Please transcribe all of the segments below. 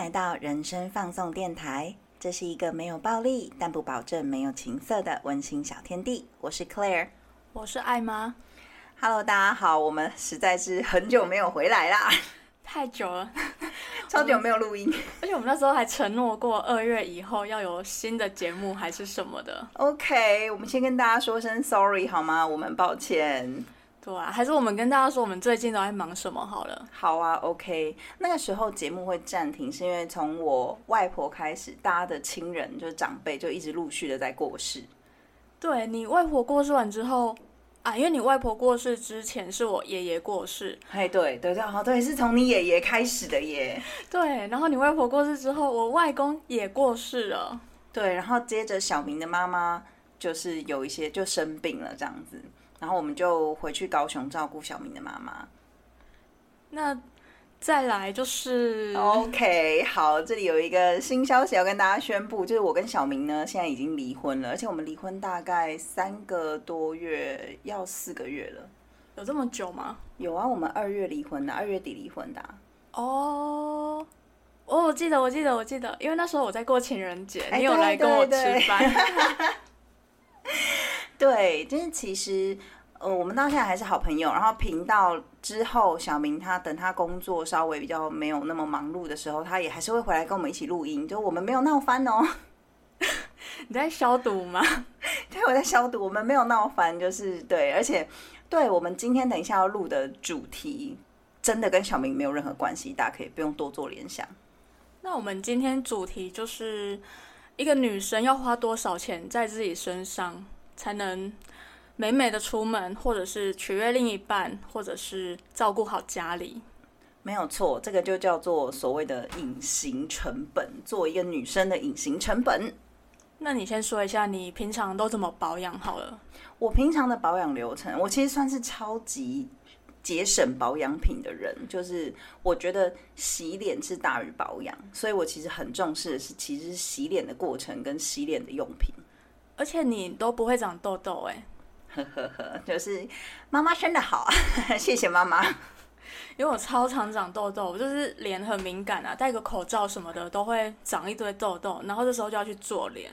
来到人生放送电台，这是一个没有暴力，但不保证没有情色的温馨小天地。我是 Claire，我是爱妈。Hello，大家好，我们实在是很久没有回来啦，太久了，超久没有录音。而且我们那时候还承诺过二月以后要有新的节目还是什么的。OK，我们先跟大家说声 Sorry 好吗？我们抱歉。对啊，还是我们跟大家说我们最近都在忙什么好了。好啊，OK。那个时候节目会暂停，是因为从我外婆开始，大家的亲人就是长辈就一直陆续的在过世。对你外婆过世完之后啊，因为你外婆过世之前是我爷爷过世，哎，对对对，好，对，是从你爷爷开始的耶。对，然后你外婆过世之后，我外公也过世了。对，然后接着小明的妈妈就是有一些就生病了这样子，然后我们就回去高雄照顾小明的妈妈。那再来就是，OK，好，这里有一个新消息要跟大家宣布，就是我跟小明呢现在已经离婚了，而且我们离婚大概三个多月，要四个月了。有这么久吗？有啊，我们二月离婚的，二月底离婚的啊、哦。哦，我记得，我记得，我记得，因为那时候我在过情人节，哎你有来跟我吃对对饭。对，就是其实，呃，我们到现在还是好朋友。然后频道之后，小明他等他工作稍微比较没有那么忙碌的时候，他也还是会回来跟我们一起录音。就我们没有闹翻哦，你在消毒吗？对，我在消毒，我们没有闹翻，就是对，而且对我们今天等一下要录的主题，真的跟小明没有任何关系，大家可以不用多做联想。那我们今天主题就是一个女生要花多少钱在自己身上，才能美美的出门，或者是取悦另一半，或者是照顾好家里。没有错，这个就叫做所谓的隐形成本，做一个女生的隐形成本。那你先说一下你平常都怎么保养好了？我平常的保养流程，我其实算是超级节省保养品的人，就是我觉得洗脸是大于保养，所以我其实很重视的是，其实是洗脸的过程跟洗脸的用品。而且你都不会长痘痘哎、呵呵呵，就是妈妈生的好，谢谢妈妈。因为我超常长痘痘，我就是脸很敏感啊，戴个口罩什么的都会长一堆痘痘，然后这时候就要去做脸。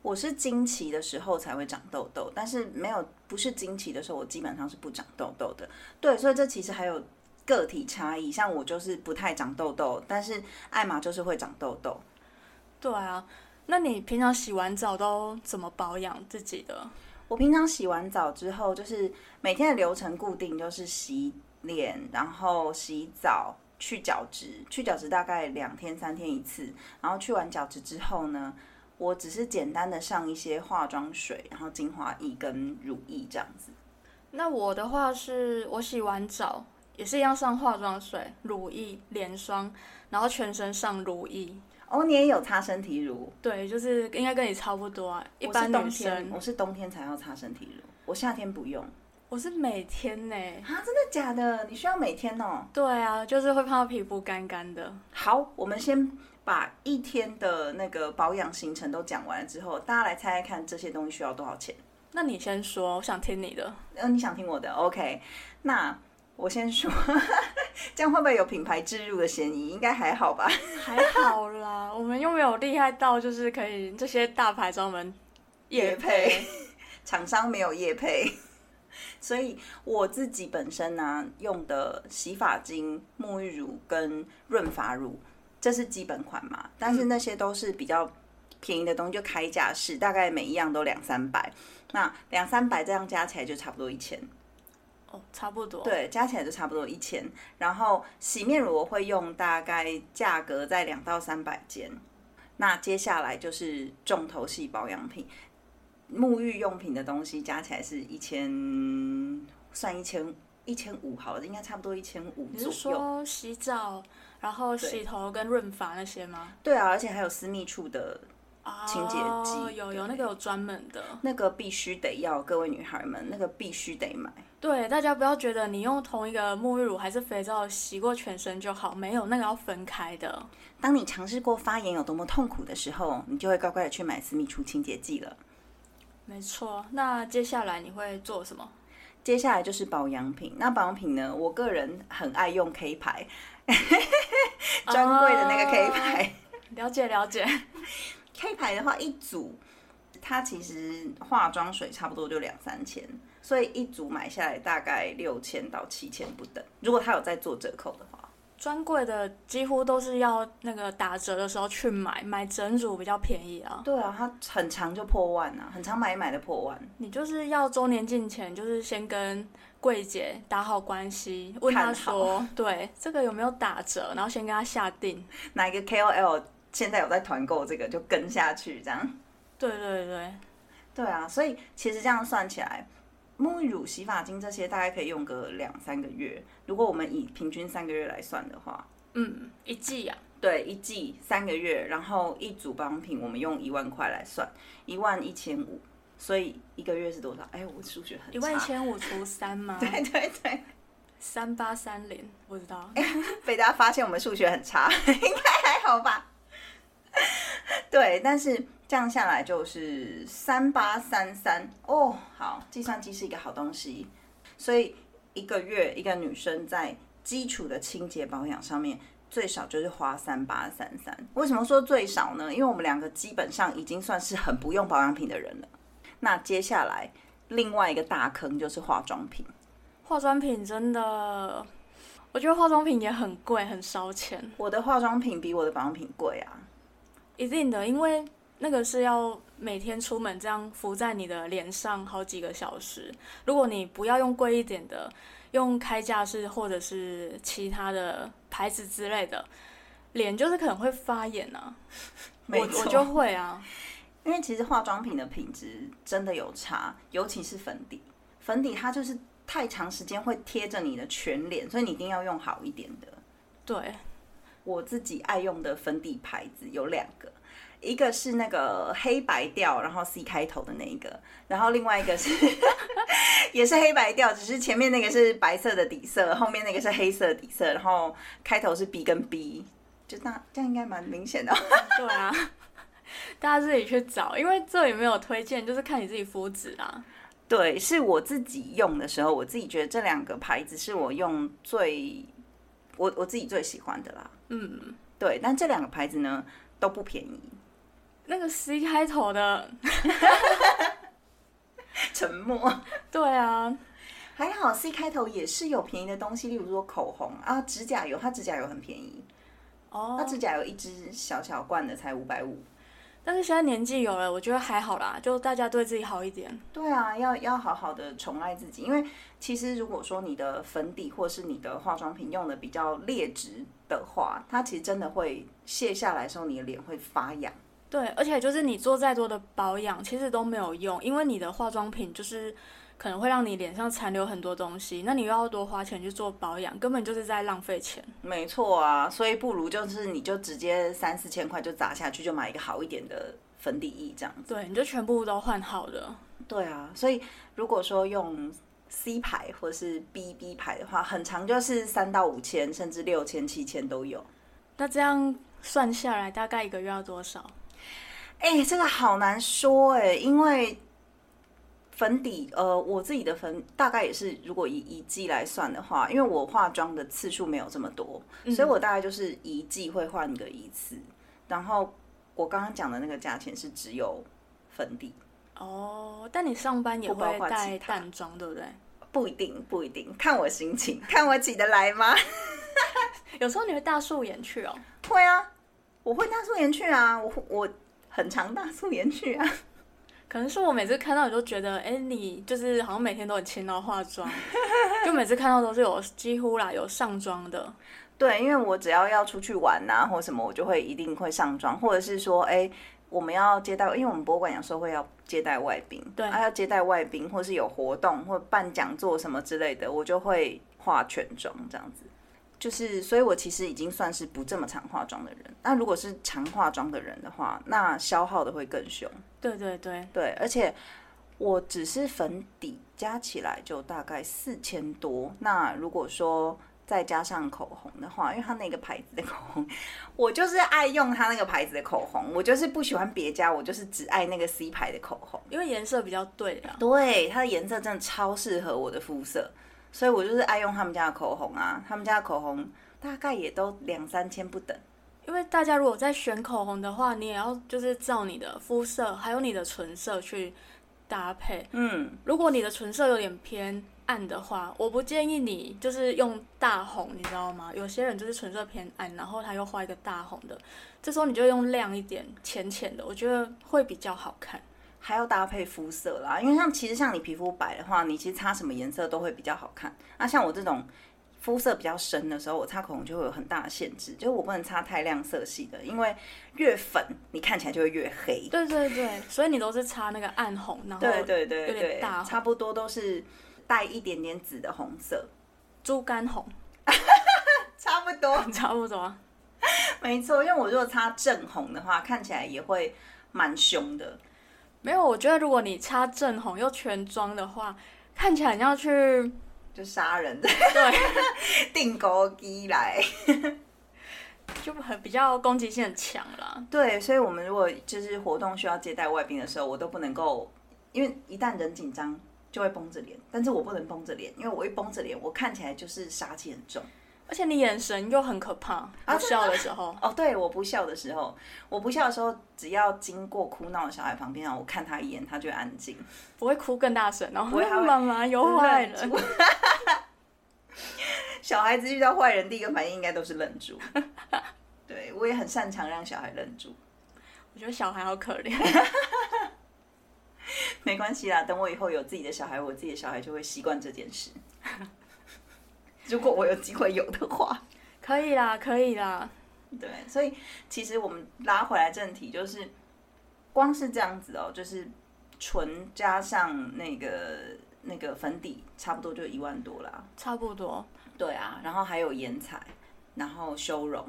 我是经期的时候才会长痘痘，但是没有不是经期的时候，我基本上是不长痘痘的。对，所以这其实还有个体差异，像我就是不太长痘痘，但是艾玛就是会长痘痘。对啊，那你平常洗完澡都怎么保养自己的？我平常洗完澡之后，就是每天的流程固定，就是洗脸，然后洗澡、去角质，去角质大概两天三天一次。然后去完角质之后呢，我只是简单的上一些化妆水，然后精华液跟乳液这样子。那我的话是我洗完澡也是一样上化妆水、乳液、脸霜，然后全身上乳液。哦，你也有擦身体乳？对，就是应该跟你差不多啊。一般女冬天，生，我是冬天才要擦身体乳，我夏天不用。我是每天呢、啊，真的假的？你需要每天哦？对啊，就是会怕皮肤干干的。好，我们先把一天的那个保养行程都讲完了之后，大家来猜猜看这些东西需要多少钱？那你先说，我想听你的。呃，你想听我的？OK，那我先说，这样会不会有品牌植入的嫌疑？应该还好吧。还好啦，我们又没有厉害到就是可以这些大牌找我们业配，厂商没有夜配，所以我自己本身呢、用的洗发精、沐浴乳跟润发乳，这是基本款嘛。但是那些都是比较便宜的东西，就开价式，大概每一样都两三百。那两三百这样加起来就差不多一千，哦，差不多。对，加起来就差不多一千。然后洗面乳我会用大概价格在两到三百间。那接下来就是重头戏保养品，沐浴用品的东西加起来是一千，算一千一千五好了，应该差不多一千五你左右。是说洗澡，然后洗头跟润发那些吗？对啊，而且还有私密处的啊，清洁剂有有那个有专门的。那个必须得要，各位女孩们，那个必须得买。对，大家不要觉得你用同一个沐浴乳还是肥皂洗过全身就好，没有那个要分开的。当你尝试过发炎有多么痛苦的时候，你就会乖乖的去买私密处清洁剂了。没错，那接下来你会做什么？接下来就是保养品。那保养品呢，我个人很爱用 K 牌，专柜的那个 K 牌。了解了解。K 牌的话，一组它其实化妆水差不多就两三千，所以一组买下来大概六千到七千不等。如果它有在做折扣的话，专柜的几乎都是要那个打折的时候去买，买整组比较便宜啊。对啊，它很长就破万啊，很长买一买的破万。你就是要周年进前，就是先跟柜姐打好关系，问她说，对这个有没有打折，然后先跟她下定。哪一个 KOL 现在有在团购这个，就跟下去这样。对对对，对啊，所以其实这样算起来，沐浴乳、洗发精这些大概可以用个两三个月。如果我们以平均三个月来算的话，嗯，一季呀、对，一季三个月，然后一组保养品我们用一万块来算，一万一千五，所以一个月是多少？哎，我数学很差。一万一千五除三吗？对对对，三八三零，不知道。被大家发现我们数学很差，应该还好吧？对，但是这样下来就是三八三三哦。好，计算机是一个好东西，所以一个月一个女生在基础的清洁保养上面。最少就是花三八三三，为什么说最少呢？因为我们两个基本上已经算是很不用保养品的人了。那接下来另外一个大坑就是化妆品。化妆品真的，我觉得化妆品也很贵，很烧钱。我的化妆品比我的保养品贵啊。一定的，因为那个是要每天出门这样敷在你的脸上好几个小时。如果你不要用贵一点的，用开架式或者是其他的牌子之类的，脸就是可能会发炎啊。我我就会啊，因为其实化妆品的品质真的有差，尤其是粉底，粉底它就是太长时间会贴着你的全脸，所以你一定要用好一点的。对，我自己爱用的粉底牌子有两个，一个是那个黑白调，然后 C 开头的那一个，然后另外一个是 也是黑白调，只是前面那个是白色的底色，后面那个是黑色底色，然后开头是 B 跟 B，就那这样应该蛮明显的。对啊，大家自己去找，因为这里没有推荐，就是看你自己肤质啊。对，是我自己用的时候，我自己觉得这两个牌子是我用最我我自己最喜欢的啦。嗯，对，但这两个牌子呢都不便宜。那个 C 开头的，沉默。对啊，还好 C 开头也是有便宜的东西，例如说口红啊、指甲油，它指甲油很便宜，哦它，指甲油一支小小罐的才五百五。但是现在年纪有了，我觉得还好啦，就大家对自己好一点。对啊，要要好好的宠爱自己，因为其实如果说你的粉底或是你的化妆品用的比较劣质的话，它其实真的会卸下来的时候，你的脸会发痒。对，而且就是你做再多的保养，其实都没有用，因为你的化妆品就是可能会让你脸上残留很多东西，那你又要多花钱去做保养，根本就是在浪费钱。没错啊，所以不如就是你就直接三四千块就砸下去，就买一个好一点的粉底液这样子。对，你就全部都换好的。对啊，所以如果说用 C 牌或是 BB 牌的话，很长就是三到五千，甚至六千、七千都有。那这样算下来，大概一个月要多少？哎、这个好难说哎、因为粉底，呃，我自己的粉大概也是，如果以一季来算的话，因为我化妆的次数没有这么多，所以我大概就是一季会换个一次。然后我刚刚讲的那个价钱是只有粉底，哦，但你上班也会带括淡妆，对不对？不一定，不一定，看我心情，看我起得来吗？有时候你会大素颜去哦。会啊，我会大素颜去啊，我我很常大素颜去啊。可能是我每次看到你都觉得，哎、你就是好像每天都很勤劳化妆，就每次看到都是有几乎啦有上妆的。对，因为我只要要出去玩呐、或什么，我就会一定会上妆，或者是说，哎，我们要接待，因为我们博物馆有时候会要接待外宾，对啊，要接待外宾，或是有活动或办讲座什么之类的，我就会化全妆这样子。就是，所以我其实已经算是不这么常化妆的人。那如果是常化妆的人的话，那消耗的会更凶。对对对，对，而且我只是粉底加起来就大概四千多。那如果说再加上口红的话，因为它那个牌子的口红，我就是爱用它那个牌子的口红，我就是不喜欢别家，我就是只爱那个 C 牌的口红。因为颜色比较对啊。对，它的颜色真的超适合我的肤色，所以我就是爱用他们家的口红啊。他们家的口红大概也都两三千不等。因为大家如果在选口红的话，你也要就是照你的肤色还有你的唇色去搭配。嗯，如果你的唇色有点偏暗的话，我不建议你就是用大红，你知道吗？有些人就是唇色偏暗，然后他又画一个大红的，这时候你就用亮一点、浅浅的，我觉得会比较好看。还要搭配肤色啦，因为像其实像你皮肤白的话，你其实擦什么颜色都会比较好看。那像我这种肤色比较深的时候，我擦口红就会有很大的限制，就是我不能擦太亮色系的，因为越粉你看起来就会越黑。对对对，所以你都是擦那个暗红，然后对对对对差不多都是带一点点紫的红色，猪肝红，差不多。差不多。没错，因为我如果擦正红的话，看起来也会蛮凶的。没有，我觉得如果你擦正红又全妆的话，看起来你要去就杀人的对，定钩机来，就很比较攻击性很强啦。对，所以我们如果就是活动需要接待外宾的时候，我都不能够，因为一旦人紧张就会绷着脸，但是我不能绷着脸，因为我一绷着脸，我看起来就是杀气很重。而且你眼神又很可怕，不笑的时候，哦，对，我不笑的时候，我不笑的时候，只要经过哭闹的小孩旁边，然后我看他一眼，他就安静。不会哭更大声，然后妈妈有坏人，小孩子遇到坏人，第一个反应应该都是愣住。对我也很擅长让小孩愣住，我觉得小孩好可怜。没关系啦，等我以后有自己的小孩，我自己的小孩就会习惯这件事。如果我有机会有的话，可以啦，可以啦。对，所以其实我们拉回来正题，就是光是这样子哦，就是唇加上那个那个粉底，差不多就一万多啦。差不多，对啊，然后还有眼彩，然后修容，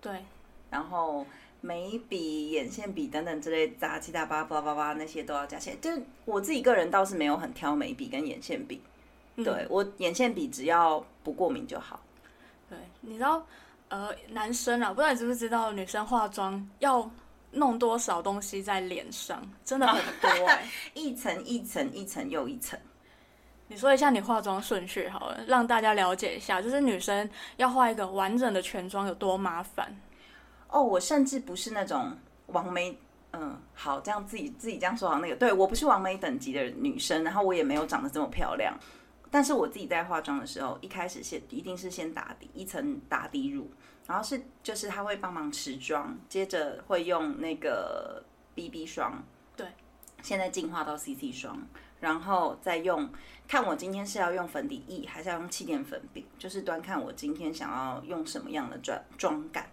对，然后眉笔、眼线笔等等之类杂七杂八、巴拉巴拉那些都要加钱。就是我自己个人倒是没有很挑眉笔跟眼线笔，嗯对我眼线笔只要不过敏就好。对，你知道，呃，男生啊，不知道你知不知道，女生化妆要弄多少东西在脸上，真的很多哎、一层一层一层又一层。你说一下你化妆顺序好了，让大家了解一下，就是女生要画一个完整的全妆有多麻烦。哦，我甚至不是那种王梅，嗯，好，这样自己自己这样说好那个，对我不是王梅等级的女生，然后我也没有长得这么漂亮，但是我自己在化妆的时候，一开始先一定是先打底一层打底乳，然后是就是他会帮忙持妆，接着会用那个 BB 霜，对，现在进化到 CC 霜，然后再用。看我今天是要用粉底液，还是要用气垫粉饼，就是端看我今天想要用什么样的妆妆感。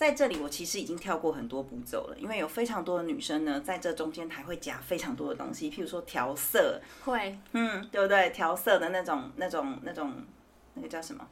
在这里，我其实已经跳过很多步骤了，因为有非常多的女生呢，在这中间还会加非常多的东西，譬如说调色，会，嗯，对不对？调色的那种、那种、那种，那个叫什么？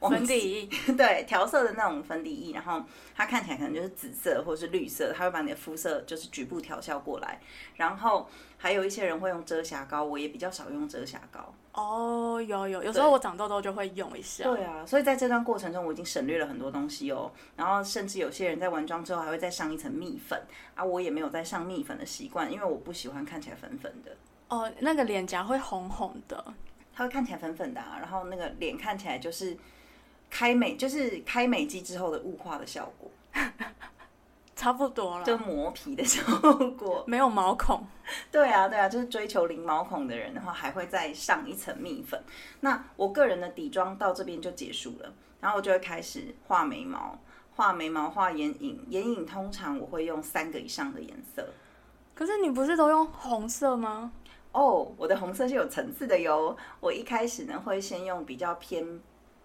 粉底液，对，调色的那种粉底液，然后它看起来可能就是紫色或者是绿色，它会把你的肤色就是局部调校过来。然后还有一些人会用遮瑕膏，我也比较少用遮瑕膏。哦，有有，有时候我长痘痘就会用一下。对啊，所以在这段过程中，我已经省略了很多东西哦。然后甚至有些人在完妆之后还会再上一层蜜粉啊，我也没有再上蜜粉的习惯，因为我不喜欢看起来粉粉的。哦，那个脸颊会红红的，它会看起来粉粉的、啊，然后那个脸看起来就是开美，就是开美肌之后的雾化的效果，差不多了，就磨皮的效果。没有毛孔。对啊，对啊，就是追求零毛孔的人的话，还会再上一层蜜粉。那我个人的底妆到这边就结束了，然后我就会开始画眉毛、画眉毛、画眼影。眼影通常我会用三个以上的颜色。可是你不是都用红色吗？哦，我的红色是有层次的哟。我一开始呢会先用比较偏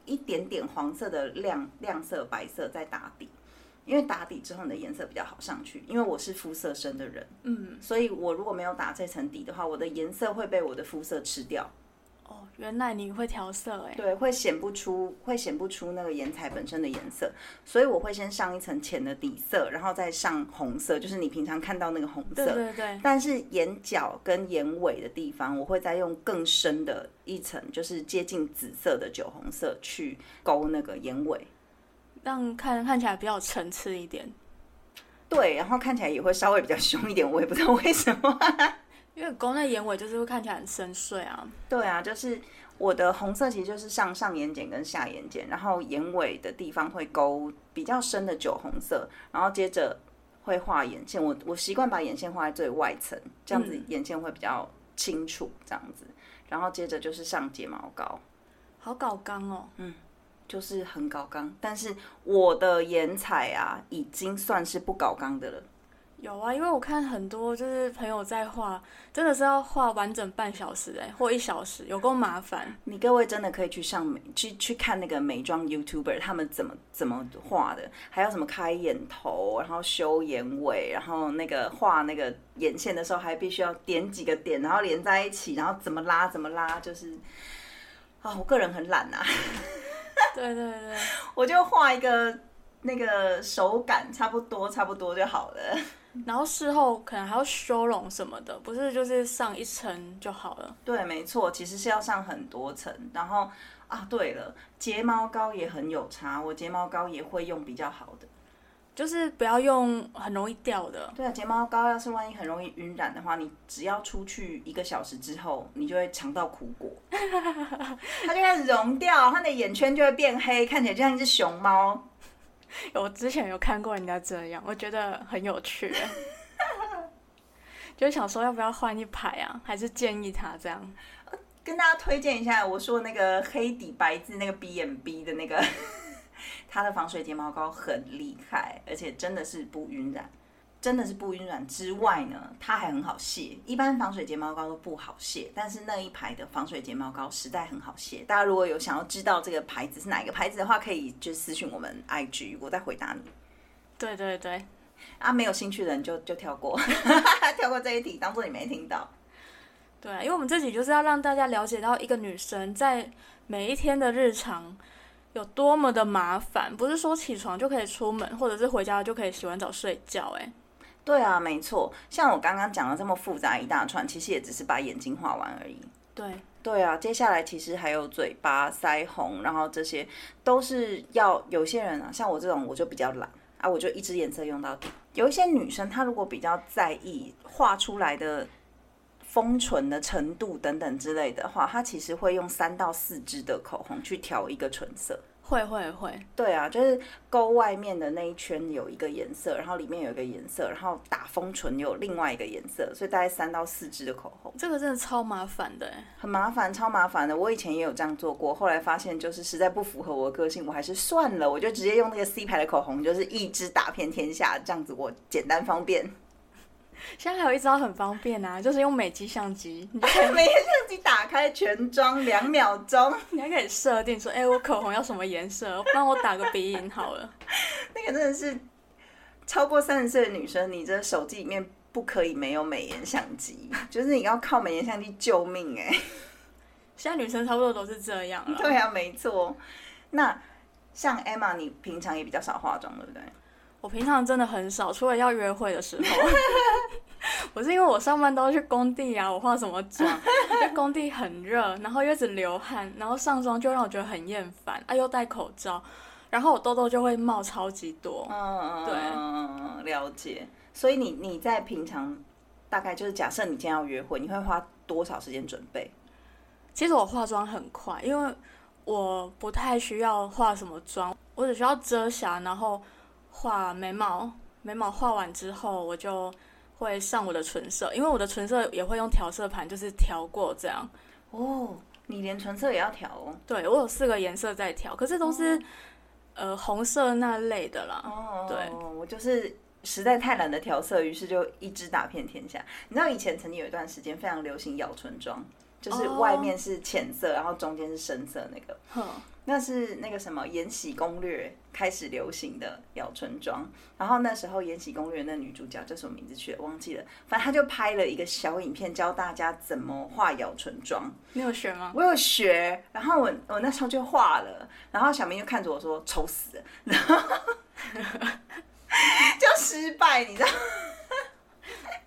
一点点黄色的亮亮色白色再打底，因为打底之后你的颜色比较好上去。因为我是肤色深的人，嗯，所以我如果没有打这层底的话，我的颜色会被我的肤色吃掉。哦，原来你会调色哎。对，会显不出，会显不出那个颜彩本身的颜色，所以我会先上一层浅的底色，然后再上红色，就是你平常看到那个红色。对对对。但是眼角跟眼尾的地方，我会再用更深的一层，就是接近紫色的酒红色去勾那个眼尾。让看看起来比较层次一点。对，然后看起来也会稍微比较凶一点，我也不知道为什么。因为勾那眼尾就是会看起来很深邃啊。对啊，就是我的红色其实就是上上眼睑跟下眼睑，然后眼尾的地方会勾比较深的酒红色，然后接着会画眼线。我我习惯把眼线画在最外层，这样子眼线会比较清楚，这样子。然后接着就是上睫毛膏，好搞刚哦。嗯就是很搞刚，但是我的眼彩啊，已经算是不搞刚的了。有啊，因为我看很多就是朋友在画，真的是要画完整半小时哎，或一小时，有够麻烦。你各位真的可以去上美去去看那个美妆 YouTuber 他们怎么怎么画的，还有什么开眼头，然后修眼尾，然后那个画那个眼线的时候还必须要点几个点，然后连在一起，然后怎么拉怎么拉，就是啊，我个人很懒呐。对对对，我就画一个那个手感差不多差不多就好了。然后事后可能还要修容什么的，不是就是上一层就好了。对，没错，其实是要上很多层。然后啊，对了，睫毛膏也很有差，我睫毛膏也会用比较好的。就是不要用很容易掉的。对啊，睫毛膏要是万一很容易晕染的话，你只要出去一个小时之后，你就会尝到苦果，它就开始融掉，它的眼圈就会变黑，看起来就像一只熊猫。我之前有看过人家这样，我觉得很有趣，就想说要不要换一排啊？还是建议他这样？跟大家推荐一下，我说那个黑底白字那个 B M B 的那个。它的防水睫毛膏很厉害，而且真的是不晕染，真的是不晕染之外呢，它还很好卸。一般防水睫毛膏都不好卸，但是那一排的防水睫毛膏实在很好卸。大家如果有想要知道这个牌子是哪一个牌子的话，可以就私信我们 IG，我再回答你。对对对，啊，没有兴趣的人就就跳过，跳过这一题，当做你没听到。对，因为我们这集就是要让大家了解到一个女生在每一天的日常。有多么的麻烦，不是说起床就可以出门，或者是回家就可以洗完澡睡觉。哎，对啊，没错。像我刚刚讲的这么复杂一大串，其实也只是把眼睛画完而已。对，对啊。接下来其实还有嘴巴、腮红，然后这些都是要有些人啊，像我这种我就比较懒啊，我就一支颜色用到底。有一些女生她如果比较在意画出来的。丰唇的程度等等之类的话，她其实会用三到四支的口红去调一个唇色。会会会，对啊，就是勾外面的那一圈有一个颜色，然后里面有一个颜色，然后打封唇有另外一个颜色，所以大概三到四支的口红。这个真的超麻烦的，很麻烦，超麻烦的。我以前也有这样做过，后来发现就是实在不符合我的个性，我还是算了，我就直接用那个 C 牌的口红，就是一支打遍天下，这样子我简单方便。现在还有一招很方便啊，就是用美肌相机，美肌相机打开全妆两秒钟，你还可以设定说，哎，我口红要什么颜色，帮我打个鼻影好了。那个真的是超过三十岁的女生，你这手机里面不可以没有美颜相机，就是你要靠美颜相机救命哎。现在女生差不多都是这样了。对啊，没错。那像 Emma，你平常也比较少化妆，对不对？我平常真的很少，除了要约会的时候。我是因为我上班都要去工地啊，我化什么妆？因为工地很热，然后又一直流汗，然后上妆就让我觉得很厌烦。啊，又戴口罩，然后我痘痘就会冒超级多。嗯嗯，对，了解。所以你你在平常大概就是假设你今天要约会，你会花多少时间准备？其实我化妆很快，因为我不太需要化什么妆，我只需要遮瑕，然后。画眉毛，眉毛画完之后，我就会上我的唇色，因为我的唇色也会用调色盘，就是调过这样。哦，你连唇色也要调哦？对，我有四个颜色在调，可是都是呃红色那类的啦。哦，对，我就是实在太懒得调色，于是就一支打遍天下。你知道以前曾经有一段时间非常流行咬唇妆，就是外面是浅色，然后中间是深色那个。那是那个什么《延禧攻略》开始流行的咬唇妆，然后那时候《延禧攻略》那女主角叫什么名字去了？忘记了。反正她就拍了一个小影片，教大家怎么画咬唇妆。你有学吗？我有学，然后我我那时候就画了，然后小明就看着我说：“丑死了！”然后 就失败，你知道。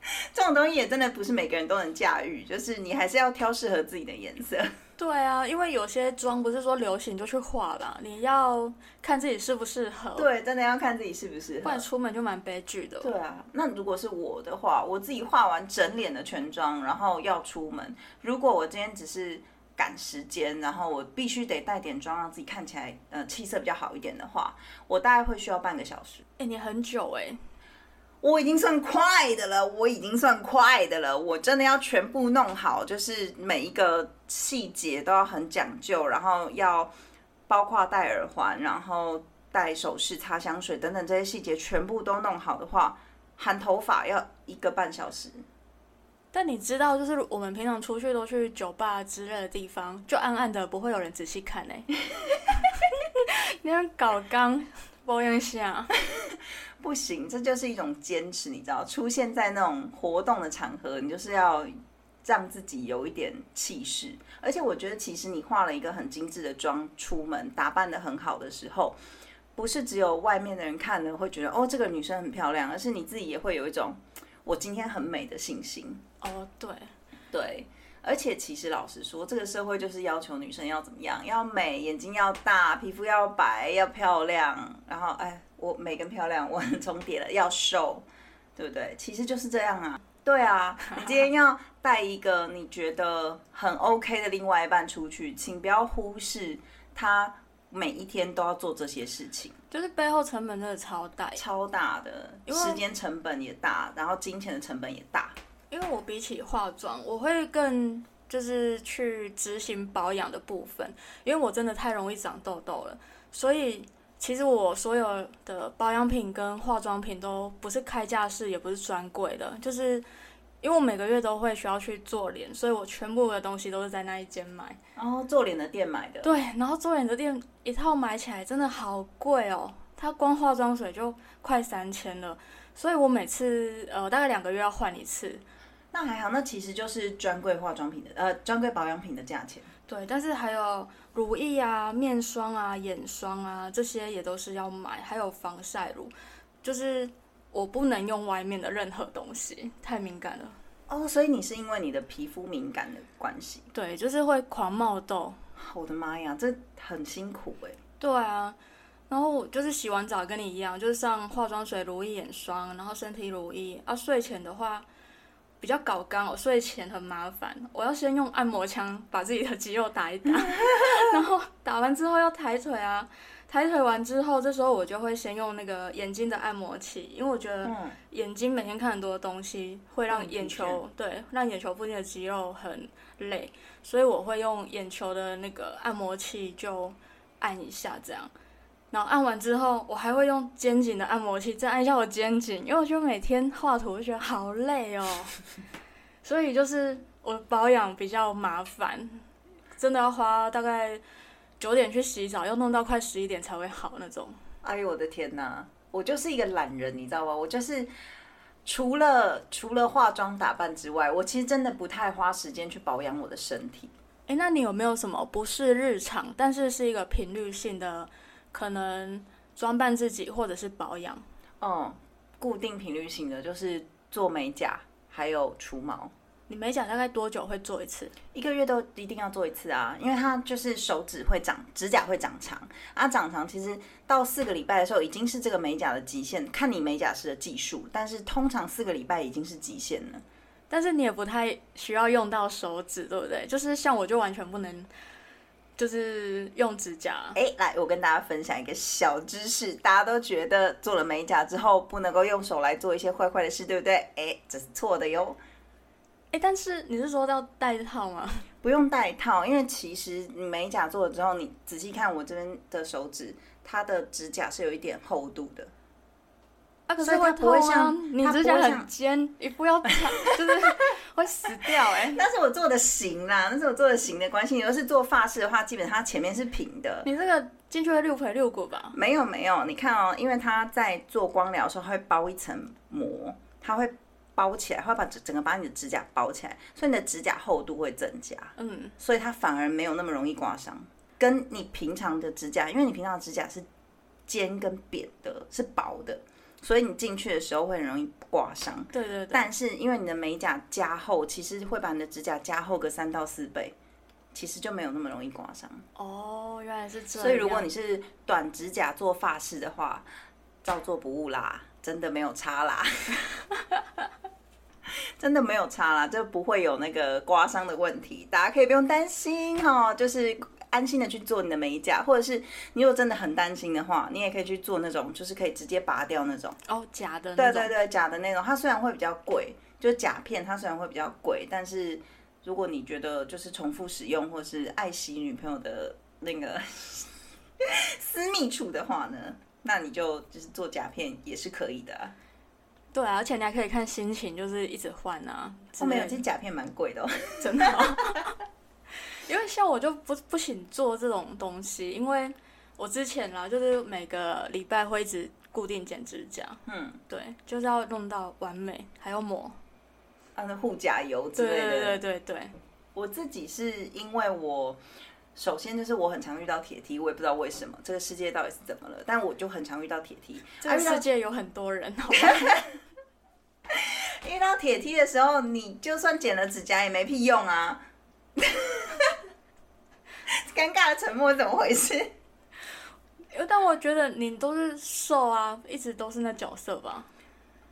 这种东西也真的不是每个人都能驾驭，就是你还是要挑适合自己的颜色。对啊，因为有些妆不是说流行就去画啦，你要看自己适不适合。对，真的要看自己适不适合，不然出门就蛮悲剧的。对啊，那如果是我的话，我自己画完整脸的全妆，然后要出门，如果我今天只是赶时间，然后我必须得带点妆，让自己看起来呃气色比较好一点的话，我大概会需要半个小时。哎、你很久哎、我已经算快的了，我已经算快的了。我真的要全部弄好，就是每一个细节都要很讲究，然后要包括戴耳环，然后戴首饰、擦香水等等这些细节全部都弄好的话，含头发要一个半小时。但你知道，就是我们平常出去都去酒吧之类的地方，就暗暗的，不会有人仔细看哎、你要搞刚保养一下，不行，这就是一种坚持，你知道，出现在那种活动的场合，你就是要让自己有一点气势。而且我觉得，其实你化了一个很精致的妆出门，打扮的很好的时候，不是只有外面的人看了会觉得哦，这个女生很漂亮，而是你自己也会有一种我今天很美的信心。哦，对，对，而且其实老实说，这个社会就是要求女生要怎么样，要美，眼睛要大，皮肤要白，要漂亮，然后哎，我美跟漂亮我很 重叠了，要瘦，对不对？其实就是这样啊。对啊，你今天要带一个你觉得很 OK 的另外一半出去，请不要忽视他每一天都要做这些事情，就是背后成本真的超大，超大的，时间成本也大，然后金钱的成本也大。因为我比起化妆，我会更就是去执行保养的部分，因为我真的太容易长痘痘了，所以其实我所有的保养品跟化妆品都不是开架式，也不是专柜的，就是因为我每个月都会需要去做脸，所以我全部的东西都是在那一间买。然后做脸的店买的，对，然后做脸的店一套买起来真的好贵哦，它光化妆水就快三千了，所以我每次呃大概两个月要换一次。那还好，那其实就是专柜化妆品的，呃，专柜保养品的价钱。对，但是还有乳液啊、面霜啊、眼霜啊，这些也都是要买，还有防晒乳，就是我不能用外面的任何东西，太敏感了。哦，所以你是因为你的皮肤敏感的关系？对，就是会狂冒痘。我的妈呀，这很辛苦哎。对啊，然后我就是洗完澡跟你一样，就是上化妆水、乳液、眼霜，然后身体乳液。啊，睡前的话比较搞刚，我睡前很麻烦，我要先用按摩枪把自己的肌肉打一打，然后打完之后要抬腿啊。抬腿完之后，这时候我就会先用那个眼睛的按摩器，因为我觉得嗯，眼睛每天看很多东西，会让眼球对让眼球附近的肌肉很累，所以我会用眼球的那个按摩器就按一下这样，然后按完之后，我还会用肩颈的按摩器再按一下我肩颈，因为我觉得每天画图我觉得好累哦，所以就是我保养比较麻烦，真的要花大概九点去洗澡，要弄到快十一点才会好那种。哎呦我的天哪，我就是一个懒人，你知道吗？我就是除了除了化妆打扮之外，我其实真的不太花时间去保养我的身体。哎，那你有没有什么不是日常，但是是一个频率性的，可能装扮自己或者是保养？嗯，固定频率型的就是做美甲，还有除毛。你美甲大概多久会做一次？一个月都一定要做一次啊，因为它就是手指会长，指甲会长长啊，长长其实到四个礼拜的时候已经是这个美甲的极限，看你美甲师的技术，但是通常四个礼拜已经是极限了。但是你也不太需要用到手指，对不对？就是像我就完全不能，就是用指甲。哎，来，我跟大家分享一个小知识，大家都觉得做了美甲之后不能够用手来做一些坏坏的事，对不对？哎，这是错的哟。哎，但是你是说要戴套吗？不用戴套，因为其实你美甲做了之后，你仔细看我这边的手指，它的指甲是有一点厚度的。啊，可是会！不会像你指甲很尖，一不要长，就是 会死掉哎、那是我做的型啦，那是我做的型的关系。你要是做发饰的话，基本上它前面是平的。你这个进去会六腿六骨吧？没有没有，你看哦，因为它在做光疗的时候，它会包一层膜，它会包起来，会把整整个把你的指甲包起来，所以你的指甲厚度会增加，嗯，所以它反而没有那么容易刮伤。跟你平常的指甲，因为你平常的指甲是尖跟扁的，是薄的，所以你进去的时候会很容易刮伤。对对对。但是因为你的美甲加厚，其实会把你的指甲加厚个三到四倍，其实就没有那么容易刮伤。哦，原来是这样。所以如果你是短指甲做发饰的话，照做不误啦，真的没有差啦。真的没有差啦，就不会有那个刮伤的问题，大家可以不用担心哈，就是安心的去做你的美甲，或者是你如果真的很担心的话，你也可以去做那种就是可以直接拔掉那种。哦，假的对。对对，假的那种，它虽然会比较贵，就是甲片，它虽然会比较贵，但是如果你觉得就是重复使用或是爱惜女朋友的那个 私密处的话呢，那你就就是做甲片也是可以的、啊。对啊，而且你还可以看心情，就是一直换啊。后面有之类的其实甲片蛮贵的、哦。真的哦、因为像我就不不行做这种东西，因为我之前啦，就是每个礼拜会一直固定剪指甲，嗯，对，就是要弄到完美，还要抹。啊，那护甲油之对类的。对对对对，我自己是因为我首先就是我很常遇到铁梯，我也不知道为什么这个世界到底是怎么了，但我就很常遇到铁梯。这个世界有很多人？遇到铁梯的时候，你就算剪了指甲也没屁用啊！尴尬的沉默怎么回事？但我觉得你都是瘦啊，一直都是那角色吧？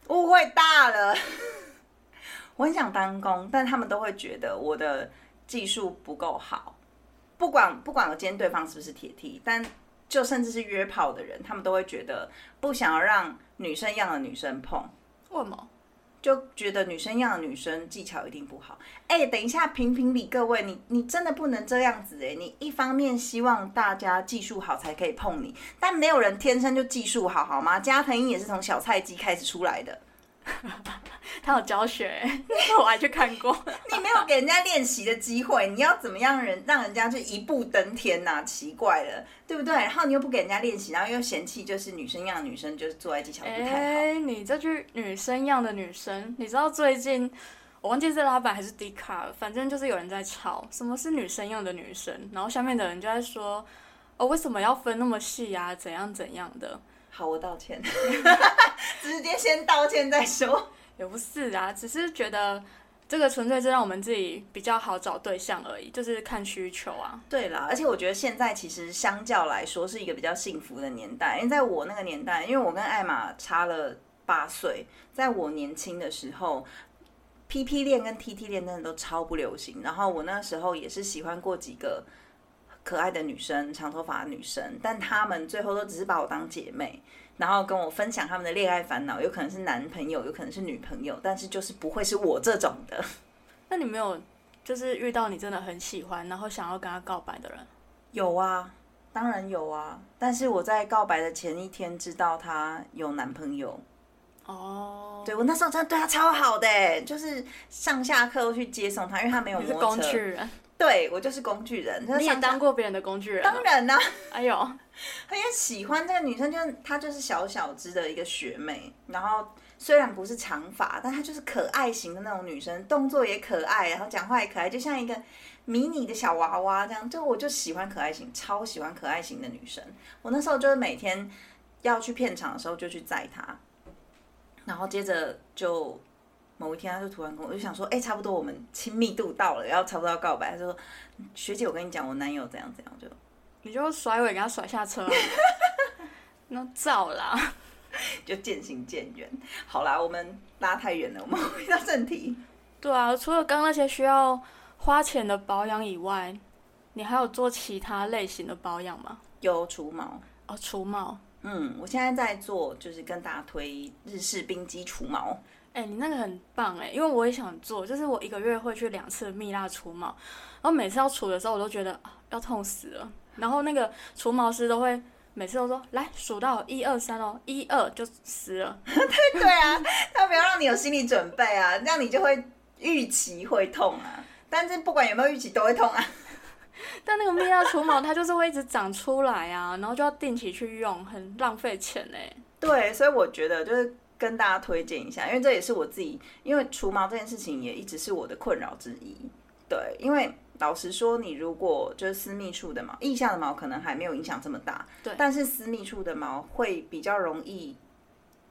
误会大了。我很想当工，但他们都会觉得我的技术不够好。不管不管我今天对方是不是铁梯，但就甚至是约炮的人，他们都会觉得不想要让女生一样的女生碰。为什么？就觉得女生要的女生技巧一定不好。哎、等一下，评评理，各位，你你真的不能这样子哎、你一方面希望大家技术好才可以碰你，但没有人天生就技术好，好吗？加藤鹰也是从小菜鸡开始出来的，他有教学，我还去看过。你没有给人家练习的机会，你要怎么样人让人家就一步登天呐、奇怪了，对不对？然后你又不给人家练习，然后又嫌弃就是女生样的女生就是做爱技巧不太好。哎、你这句女生样的女生，你知道最近我忘记是拉板还是迪卡了，反正就是有人在吵什么是女生样的女生，然后下面的人就在说，哦，为什么要分那么细啊？怎样怎样的？好，我道歉，直接先道歉再说。也不是啊，只是觉得这个纯粹是让我们自己比较好找对象而已，就是看需求啊。对啦，而且我觉得现在其实相较来说是一个比较幸福的年代，因为在我那个年代，因为我跟艾玛差了八岁，在我年轻的时候，PP 恋跟 TT 恋真的都超不流行。然后我那时候也是喜欢过几个可爱的女生，长头发的女生，但她们最后都只是把我当姐妹。然后跟我分享她们的恋爱烦恼，有可能是男朋友，有可能是女朋友，但是就是不会是我这种的。那你没有就是遇到你真的很喜欢，然后想要跟他告白的人？有啊，当然有啊。但是我在告白的前一天知道她有男朋友，哦，对我那时候真的对她超好的欸，就是上下课都去接送她，因为她没有你是摩托车。工具人，对我就是工具人。就是你也当过别人的工具人哦？当然啦、哎呦，他也喜欢这个女生，就是她就是小小只的一个学妹，然后虽然不是长发，但她就是可爱型的那种女生，动作也可爱，然后讲话也可爱，就像一个迷你的小娃娃这样。就我就喜欢可爱型，超喜欢可爱型的女生。我那时候就是每天要去片场的时候就去载她，然后接着就。某一天，他就突然跟我，我就想说，哎、差不多我们亲密度到了，然后差不多要告白。他就说，学姐，我跟你讲，我男友怎样怎样，就你就甩尾给他甩下车啊，那造啦。就渐行渐远。好啦，我们拉太远了，我们回到正题。对啊，除了刚刚那些需要花钱的保养以外，你还有做其他类型的保养吗？有除毛，哦，除毛。嗯，我现在在做，就是跟大家推日式冰肌除毛。哎、你那个很棒哎，因为我也想做，就是我一个月会去两次蜜蜡除毛，然后每次要除的时候，我都觉得、啊、要痛死了，然后那个除毛师都会每次都说来数到一二三哦，一二就死了，对啊，他不要让你有心理准备啊，这样你就会预期会痛啊。但是不管有没有预期，都会痛啊。但那个蜜蜡除毛它就是会一直长出来啊，然后就要定期去用，很浪费钱哎。对，所以我觉得就是跟大家推荐一下，因为这也是我自己，因为除毛这件事情也一直是我的困扰之一。对，因为老实说，你如果就是私密处的毛，腋下的毛可能还没有影响这么大，对但是私密处的毛会比较容易，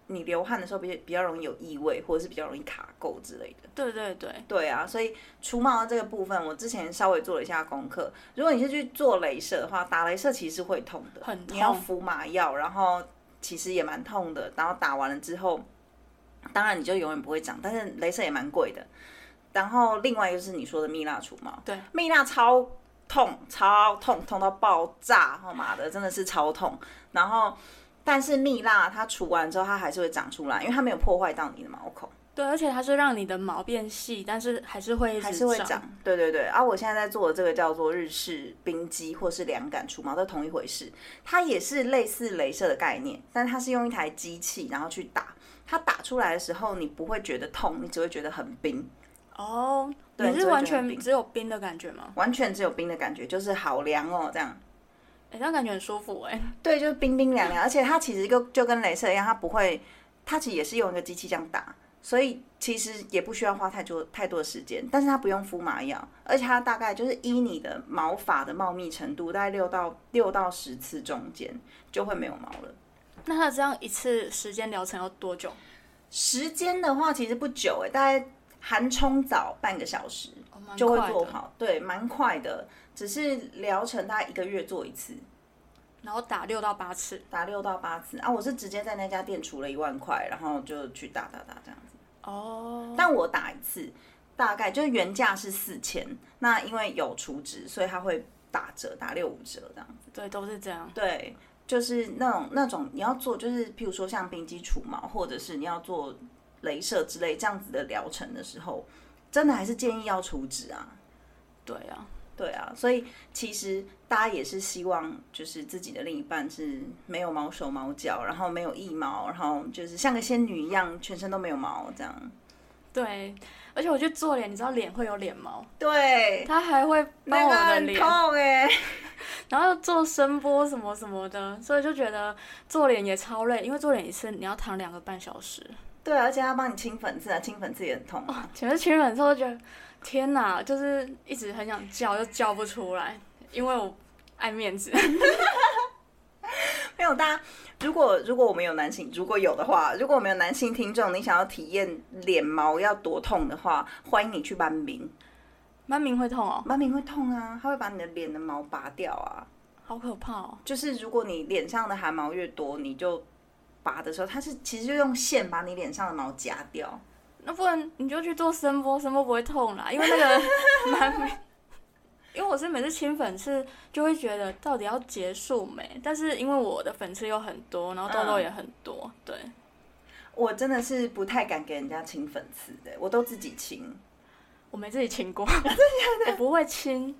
你流汗的时候比比较容易有异味，或者是比较容易卡垢之类的。对对对，对啊，所以除毛的这个部分，我之前稍微做了一下功课。如果你是去做镭射的话，打镭射其实是会痛的，很痛你要敷麻药，然后其实也蛮痛的。然后打完了之后，当然你就永远不会长，但是镭射也蛮贵的。然后另外就是你说的蜜蜡除毛，对，蜜蜡超痛，超痛，痛到爆炸，他妈的真的是超痛。然后，但是蜜蜡它除完之后，它还是会长出来，因为它没有破坏到你的毛孔。对，而且它是让你的毛变细，但是还是会还是会长。对对对，啊，我现在在做的这个叫做日式冰肌或是凉感除毛，都同一回事。它也是类似镭射的概念，但它是用一台机器然后去打，它打出来的时候你不会觉得痛，你只会觉得很冰。哦，你是完全只有冰的感觉吗？完全只有冰的感觉，就是好凉哦，这样。哎，这样感觉很舒服哎。对，就是冰冰凉凉，而且它其实就就跟镭射一样，它不会，它其实也是用一个机器这样打。所以其实也不需要花太多太多的时间，但是它不用敷麻药，而且它大概就是依你的毛发的茂密程度，大概六到六到十次中间就会没有毛了。那它这样一次时间疗程要多久？时间的话其实不久哎，大概含冲澡半个小时就会做好，对，蛮快的。只是疗程大概一个月做一次，然后打六到八次，打六到八次啊！我是直接在那家店除了一万块，然后就去打打打这样子。哦，但我打一次大概就是原价是四千，那因为有储值，所以它会打折，打六五折这样子。对，都是这样。对，就是那种那种你要做，就是譬如说像冰肌除毛，或者是你要做镭射之类这样子的疗程的时候，真的还是建议要储值啊。对啊，对啊，所以其实大家也是希望，就是自己的另一半是没有毛手毛脚，然后没有腋毛，然后就是像个仙女一样，全身都没有毛这样。对，而且我觉得做脸，你知道脸会有脸毛，对，他还会帮我的脸痛哎，然后做声波什么什么的，所以就觉得做脸也超累，因为做脸一次你要躺两个半小时。对，而且他帮你清粉刺啊，清粉刺也很痛。前面清粉刺，我觉得天哪，就是一直很想叫，又叫不出来，因为我爱面子。没有，大家如果如果我们有男性，如果有的话，如果我们有男性听众，你想要体验脸毛要多痛的话，欢迎你去斑明。斑明会痛哦，斑明会痛啊，他会把你的脸的毛拔掉啊，好可怕哦。就是如果你脸上的汗毛越多，你就拔的时候，它是其实就用线把你脸上的毛夹掉。那不然你就去做声波，声波不会痛啦，因为那个蛮美。因为我是每次清粉刺就会觉得到底要结束没，但是因为我的粉刺又很多，然后痘痘也很多，对，我真的是不太敢给人家清粉刺的，我都自己清。我没自己清过，我不会清，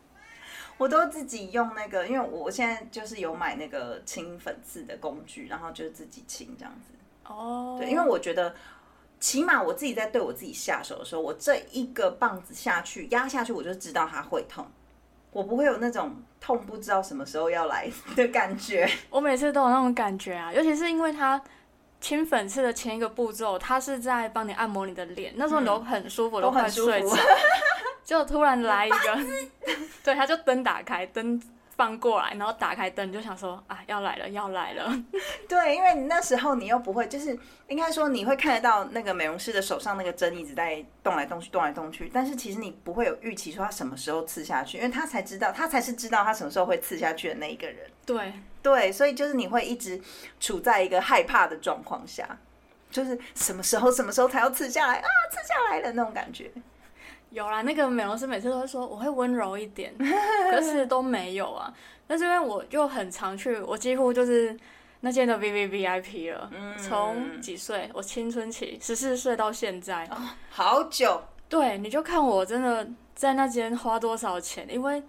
我都自己用那个，因为我现在就是有买那个清粉刺的工具，然后就自己清这样子。哦，对，因为我觉得起码我自己在对我自己下手的时候，我这一个棒子下去压下去，我就知道它会痛。我不会有那种痛不知道什么时候要来的感觉，我每次都有那种感觉啊，尤其是因为它清粉刺的前一个步骤，它是在帮你按摩你的脸，那时候你都很舒服，都快睡着，就突然来一个，对，他就灯打开，灯放过来，然后打开灯，就想说啊，要来了，要来了。对，因为你那时候你又不会，就是应该说你会看得到那个美容师的手上那个针一直在动来动去，动来动去，但是其实你不会有预期说他什么时候刺下去，因为他才知道，他才是知道他什么时候会刺下去的那一个人。对对，所以就是你会一直处在一个害怕的状况下，就是什么时候什么时候才要刺下来啊，刺下来的那种感觉。有啦，那个美容师每次都会说我会温柔一点，可是都没有啊。但是因为我就很常去，我几乎就是那间的 V V V I P 了。从几岁，我青春期十四岁到现在，好久。对，你就看我真的在那间花多少钱，因为